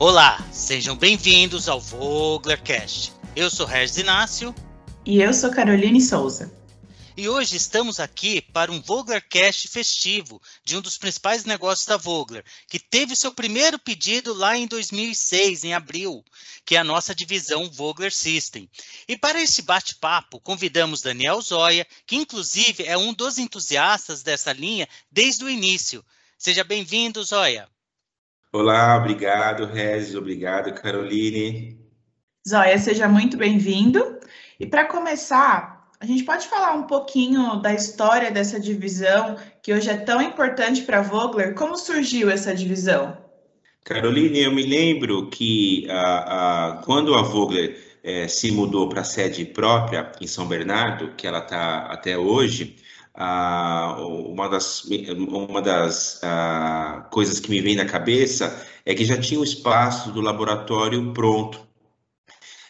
Olá, sejam bem-vindos ao Voglercast. Eu sou Regis Inácio. E eu sou Caroline Souza. E hoje estamos aqui para um Voglercast festivo de um dos principais negócios da Vogler, que teve seu primeiro pedido lá em 2006, em abril, que é a nossa divisão Vogler System. E para esse bate-papo, convidamos Daniel Zoya, que inclusive é um dos entusiastas dessa linha desde o início. Seja bem-vindo, Zoya. Olá, obrigado, Regis, obrigado, Caroline. Zóia, seja muito bem-vindo. E para começar, a gente pode falar um pouquinho da história dessa divisão, que hoje é tão importante para a Vogler? Como surgiu essa divisão? Caroline, eu me lembro que a, a, quando a Vogler é, se mudou para a sede própria em São Bernardo, que ela está até hoje, ah, uma das, uma das ah, coisas que me vem na cabeça é que já tinha o espaço do laboratório pronto,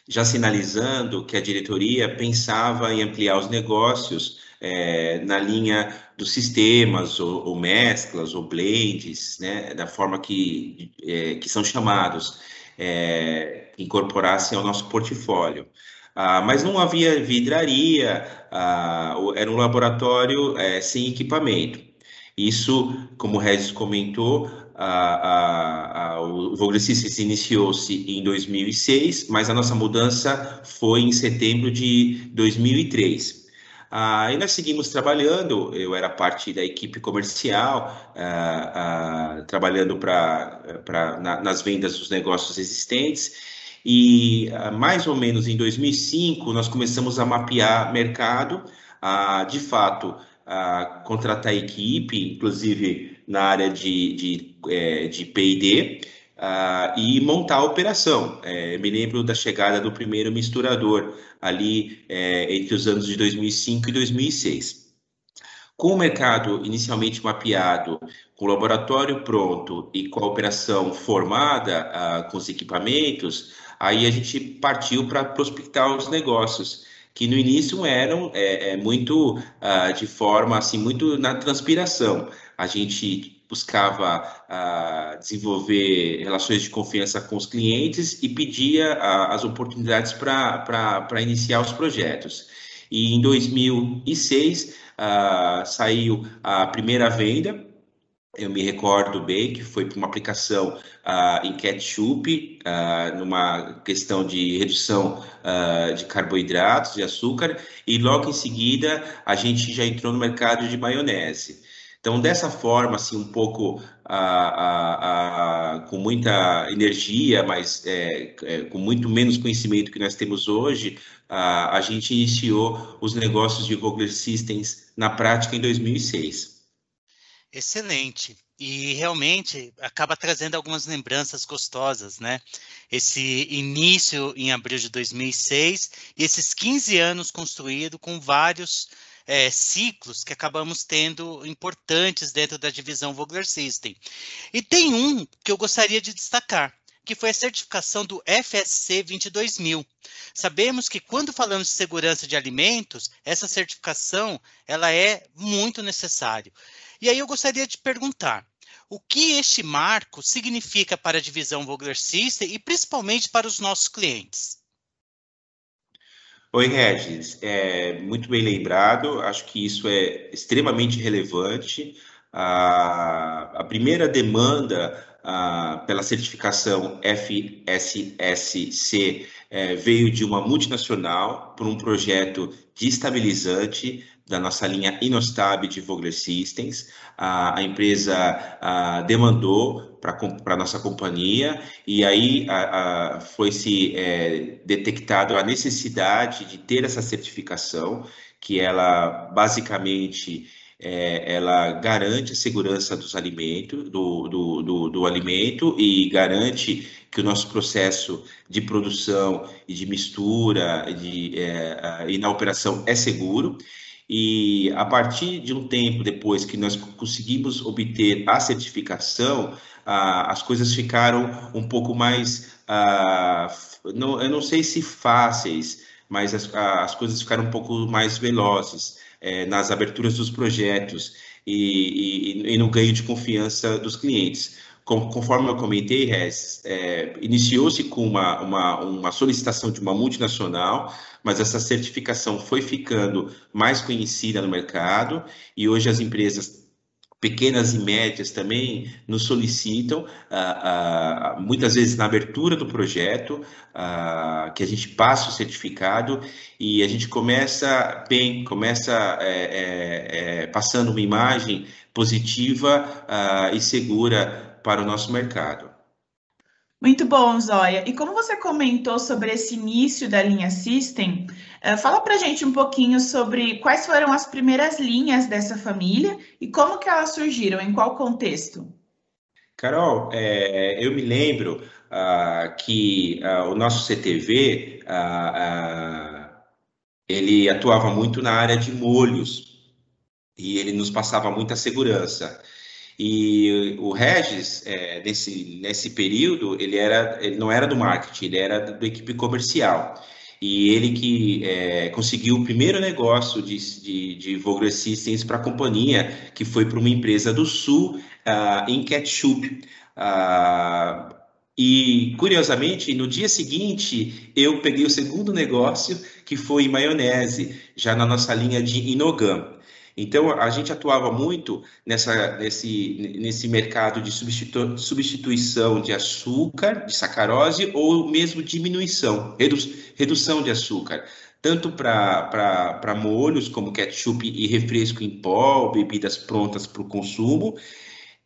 já sinalizando que a diretoria pensava em ampliar os negócios é, na linha dos sistemas, ou, ou, mesclas, ou blends, né, da forma que, é, que são chamados, é, incorporassem ao nosso portfólio. Ah, mas não havia vidraria, ah, era um laboratório é, sem equipamento. Isso, como o Regis comentou, a, a, o iniciou-se em 2006, mas a nossa mudança foi em setembro de 2003. Aí nós seguimos trabalhando, eu era parte da equipe comercial, ah, ah, trabalhando pra, pra, na, nas vendas dos negócios existentes, e ah, mais ou menos em 2005 nós começamos a mapear mercado, a, de fato, a contratar equipe, inclusive na área de, de, é, de P&D, e montar a operação. É, me lembro da chegada do primeiro misturador ali é, entre os anos de 2005 e 2006. Com o mercado inicialmente mapeado, com o laboratório pronto e com a operação formada uh, com os equipamentos, Aí a gente partiu para prospectar os negócios, que no início eram é, é muito uh, de forma assim, muito na transpiração. A gente buscava uh, desenvolver relações de confiança com os clientes e pedia uh, as oportunidades para iniciar os projetos. E em 2006 saiu a primeira venda eu me recordo bem que foi para uma aplicação uh, em ketchup, uh, numa questão de redução uh, de carboidratos, de açúcar, e logo em seguida a gente já entrou no mercado de maionese. Então, dessa forma, assim, um pouco com muita energia, mas é, é, com muito menos conhecimento que nós temos hoje, a gente iniciou os negócios de Vogler Systems na prática em 2006. Excelente. E realmente acaba trazendo algumas lembranças gostosas, né? Esse início em abril de 2006 e esses 15 anos construído com vários é, ciclos que acabamos tendo importantes dentro da divisão Vogler System. E tem um que eu gostaria de destacar, que foi a certificação do FSC 22000. Sabemos que quando falamos de segurança de alimentos, essa certificação ela é muito necessária. E aí eu gostaria de perguntar, o que este marco significa para a divisão Vogler System e principalmente para os nossos clientes? Oi, Regis. É, muito bem lembrado. Acho que isso é extremamente relevante. A, a primeira demanda pela certificação FSSC é, veio de uma multinacional por um projeto de estabilizante da nossa linha Inostab de Vogler Systems. A, empresa demandou para a nossa companhia e aí foi-se é, detectado a necessidade de ter essa certificação, que ela basicamente é, ela garante a segurança dos alimentos, do, do, do, do, alimento e garante que o nosso processo de produção e de mistura de, é, e na operação é seguro. E a partir de um tempo depois que nós conseguimos obter a certificação, ah, as coisas ficaram um pouco mais, ah, não, eu não sei se fáceis, mas as, as coisas ficaram um pouco mais velozes eh, nas aberturas dos projetos e, e, e no ganho de confiança dos clientes. conforme eu comentei, Rez, é, iniciou-se com uma, uma, uma solicitação de uma multinacional, mas essa certificação foi ficando mais conhecida no mercado e hoje as empresas pequenas e médias também nos solicitam, ah, ah, muitas vezes na abertura do projeto, ah, que a gente passe o certificado e a gente começa bem, começa é, é, é, passando uma imagem positiva e segura para o nosso mercado. Muito bom, Zóia. E como você comentou sobre esse início da linha System, uh, fala para gente um pouquinho sobre quais foram as primeiras linhas dessa família e como que elas surgiram, em qual contexto? Carol, é, eu me lembro uh, que uh, o nosso CTV ele atuava muito na área de molhos e ele nos passava muita segurança. E o Regis, é, nesse, nesse período, ele, era, ele não era do marketing, ele era da equipe comercial. E ele que é, conseguiu o primeiro negócio de, de, de para a companhia, que foi para uma empresa do Sul, uh, em ketchup. Uh, e, curiosamente, no dia seguinte, eu peguei o segundo negócio, que foi maionese, já na nossa linha de Inogam. Então, a gente atuava muito nessa, nesse, nesse mercado de substitu, substituição de açúcar, de sacarose, ou mesmo diminuição, redu, redução de açúcar, tanto para molhos, como ketchup e refresco em pó, bebidas prontas para o consumo,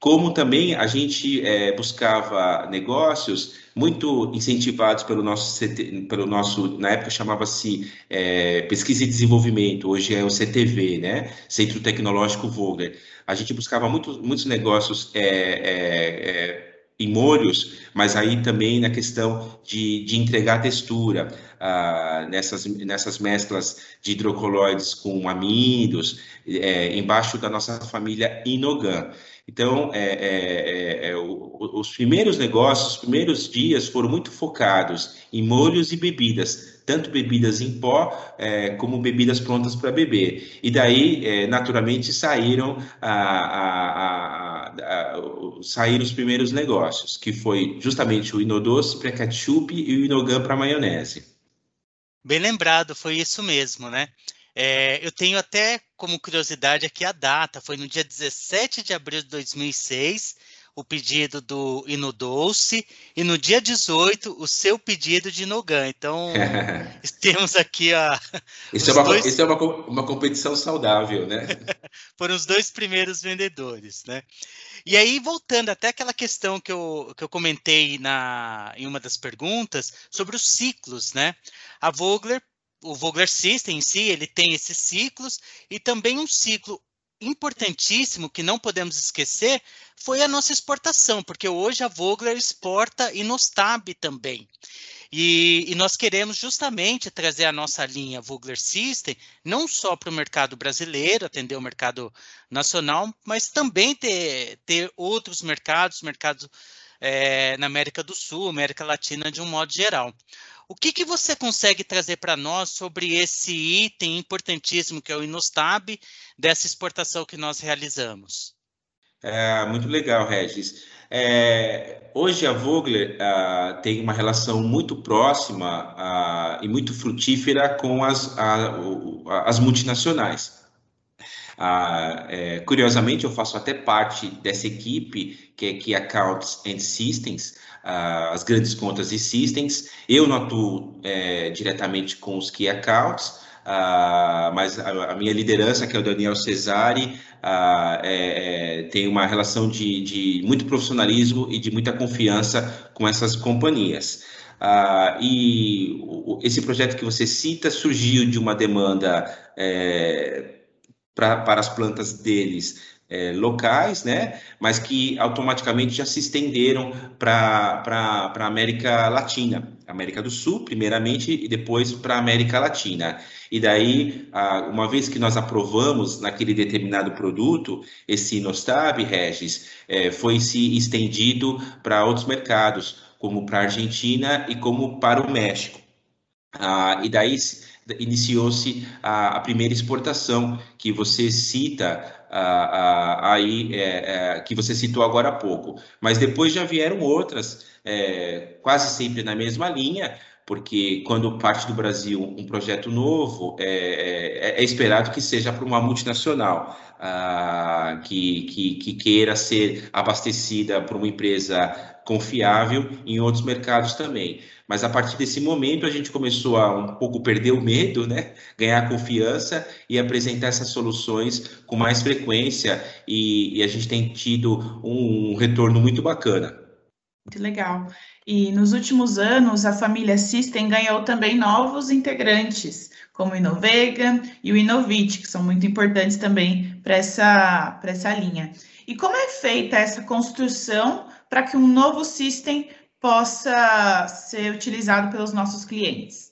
como também a gente é, buscava negócios muito incentivados pelo nosso, CT, pelo nosso na época chamava-se é, Pesquisa e Desenvolvimento, hoje é o CTV, né? Centro Tecnológico Vogler. A gente buscava muito, muitos negócios é, é, é, em molhos, mas aí também na questão de, de entregar textura ah, nessas, nessas mesclas de hidrocoloides com amidos, é, embaixo da nossa família Inogan. Então, é, é, é, é os primeiros negócios, os primeiros dias foram muito focados em molhos e bebidas, tanto bebidas em pó é, como bebidas prontas para beber. E daí, naturalmente, saíram, a, a, a, saíram os primeiros negócios, que foi justamente o Inodoce para ketchup e o Inogan para maionese. Bem lembrado, foi isso mesmo, né? É, eu tenho até como curiosidade aqui a data, foi no dia 17 de abril de 2006, o pedido do Inodolce, e no dia 18, o seu pedido de Inogan. Então, temos aqui a. Isso é, uma, dois... isso é uma, uma competição saudável, né? Foram os dois primeiros vendedores, né? E aí, voltando até aquela questão que eu, que eu comentei na, em uma das perguntas, sobre os ciclos, né? A Vogler o Vogler System em si, ele tem esses ciclos e também um ciclo importantíssimo que não podemos esquecer foi a nossa exportação, porque hoje a Vogler exporta Inostab também. E, e, nós queremos justamente trazer a nossa linha Vogler System não só para o mercado brasileiro, atender o mercado nacional, mas também ter, ter outros mercados, mercados é, na América do Sul, América Latina de um modo geral. O que, que você consegue trazer para nós sobre esse item importantíssimo que é o Inostab dessa exportação que nós realizamos? É, muito legal, Regis. É, hoje a Vogler uh, tem uma relação muito próxima uh, e muito frutífera com as, as multinacionais. Ah, é, curiosamente, eu faço até parte dessa equipe que é Key Accounts and Systems, ah, as grandes contas e systems. Eu não atuo é, diretamente com os Key Accounts, ah, mas a, a, minha liderança, que é o Daniel Cesari, ah, é, é, tem uma relação de, de, muito profissionalismo e de muita confiança com essas companhias. Ah, e o, esse projeto que você cita surgiu de uma demanda é, pra, para as plantas deles é, locais, né? Mas que automaticamente já se estenderam para a América Latina, América do Sul, primeiramente, e depois para a América Latina. E daí, uma vez que nós aprovamos naquele determinado produto, esse Nostab, Regis, é, foi se estendido para outros mercados, como para a Argentina e como para o México. Ah, e daí iniciou-se a, a, primeira exportação que você cita aí é, é, que você citou agora há pouco. Mas depois já vieram outras, é, quase sempre na mesma linha, porque quando parte do Brasil um projeto novo, é, é, é esperado que seja para uma multinacional ah, que, que, que, queira ser abastecida por uma empresa confiável em outros mercados também. Mas a partir desse momento a gente começou a um pouco perder o medo, né? ganhar confiança e apresentar essas soluções com mais frequência e, e a gente tem tido um, um retorno muito bacana. Muito legal. E nos últimos anos, a família System ganhou também novos integrantes, como o Inovega e o Inovit, que são muito importantes também para essa, essa linha. E como é feita essa construção para que um novo System possa ser utilizado pelos nossos clientes?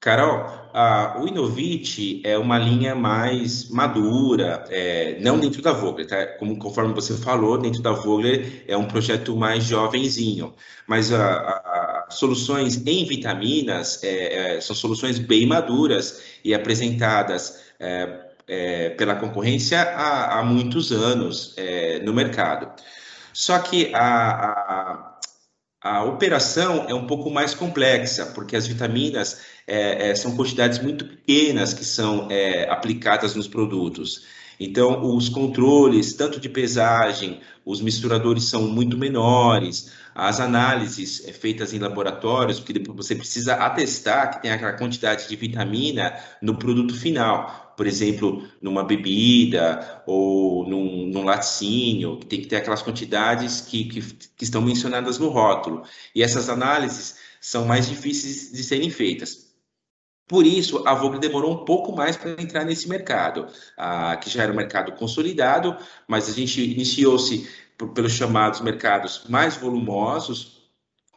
Carol, a, o Inovit é uma linha mais madura, é, não dentro da Vogler, tá? Como, conforme você falou, dentro da Vogler é um projeto mais jovenzinho, mas a, a, soluções em vitaminas é, é, são soluções bem maduras e apresentadas é, é, pela concorrência há, há muitos anos é, no mercado. Só que a, a operação é um pouco mais complexa, porque as vitaminas é, é, são quantidades muito pequenas que são é, aplicadas nos produtos. Então, os controles, tanto de pesagem, os misturadores são muito menores, as análises é, feitas em laboratórios, porque você precisa atestar que tem aquela quantidade de vitamina no produto final por exemplo, numa bebida ou num, num laticínio, que tem que ter aquelas quantidades que, que, que estão mencionadas no rótulo. E essas análises são mais difíceis de serem feitas. Por isso, a Vogue demorou um pouco mais para entrar nesse mercado, ah, que já era um mercado consolidado, mas a gente iniciou-se pelos chamados mercados mais volumosos,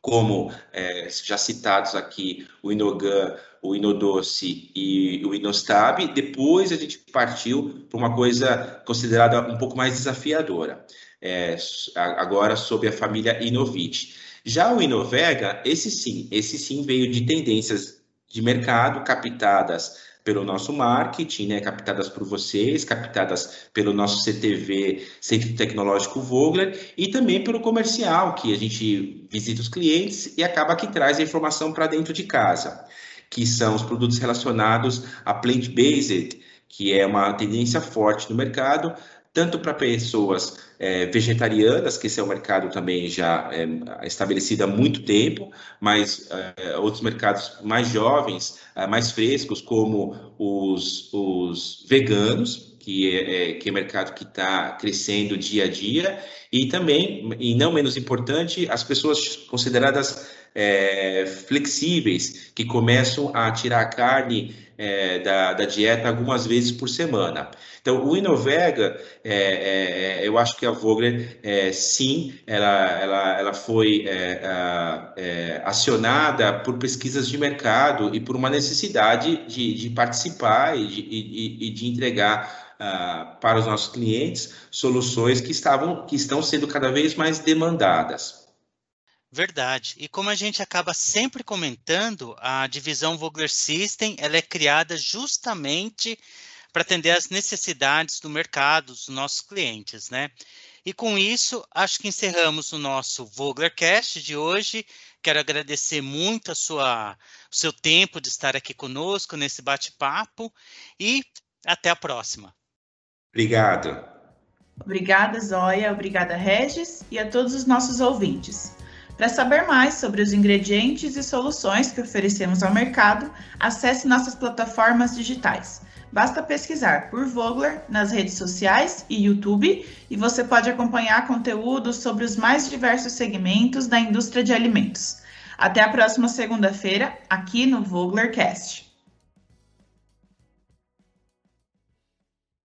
como é, já citados aqui, o Inogan, o Inodoce e o Inostab. Depois a gente partiu para uma coisa considerada um pouco mais desafiadora, é, agora sob a família Inovit. Já o Inovega, esse sim, esse sim veio de tendências de mercado captadas pelo nosso marketing, né, captadas por vocês, captadas pelo nosso CTV, Centro Tecnológico Vogler, e também pelo comercial, que a gente visita os clientes e acaba que traz a informação para dentro de casa, que são os produtos relacionados a plant-based, que é uma tendência forte no mercado, tanto para pessoas é, vegetarianas, que esse é um mercado também já é, estabelecido há muito tempo, mas é, outros mercados mais jovens, é, mais frescos, como os, os veganos, que é, é que é mercado que está crescendo dia a dia, e também, e não menos importante, as pessoas consideradas é, flexíveis, que começam a tirar a carne é, da, da, dieta algumas vezes por semana. Então, o Inovega, é, é, eu acho que a Vogler, é, sim, ela, ela, ela foi é, é, acionada por pesquisas de mercado e por uma necessidade de, de participar e de, e, e de entregar Uh, para os nossos clientes soluções que estavam que estão sendo cada vez mais demandadas. Verdade. E como a gente acaba sempre comentando, a divisão Vogler System ela é criada justamente para atender às necessidades do mercado, dos nossos clientes, né? E com isso, acho que encerramos o nosso Voglercast de hoje. Quero agradecer muito a sua, o seu tempo de estar aqui conosco nesse bate-papo e até a próxima. Obrigado. Obrigada, Zóia. Obrigada, Regis, e a todos os nossos ouvintes. Para saber mais sobre os ingredientes e soluções que oferecemos ao mercado, acesse nossas plataformas digitais. Basta pesquisar por Vogler nas redes sociais e YouTube e você pode acompanhar conteúdos sobre os mais diversos segmentos da indústria de alimentos. Até a próxima segunda-feira, aqui no Voglercast.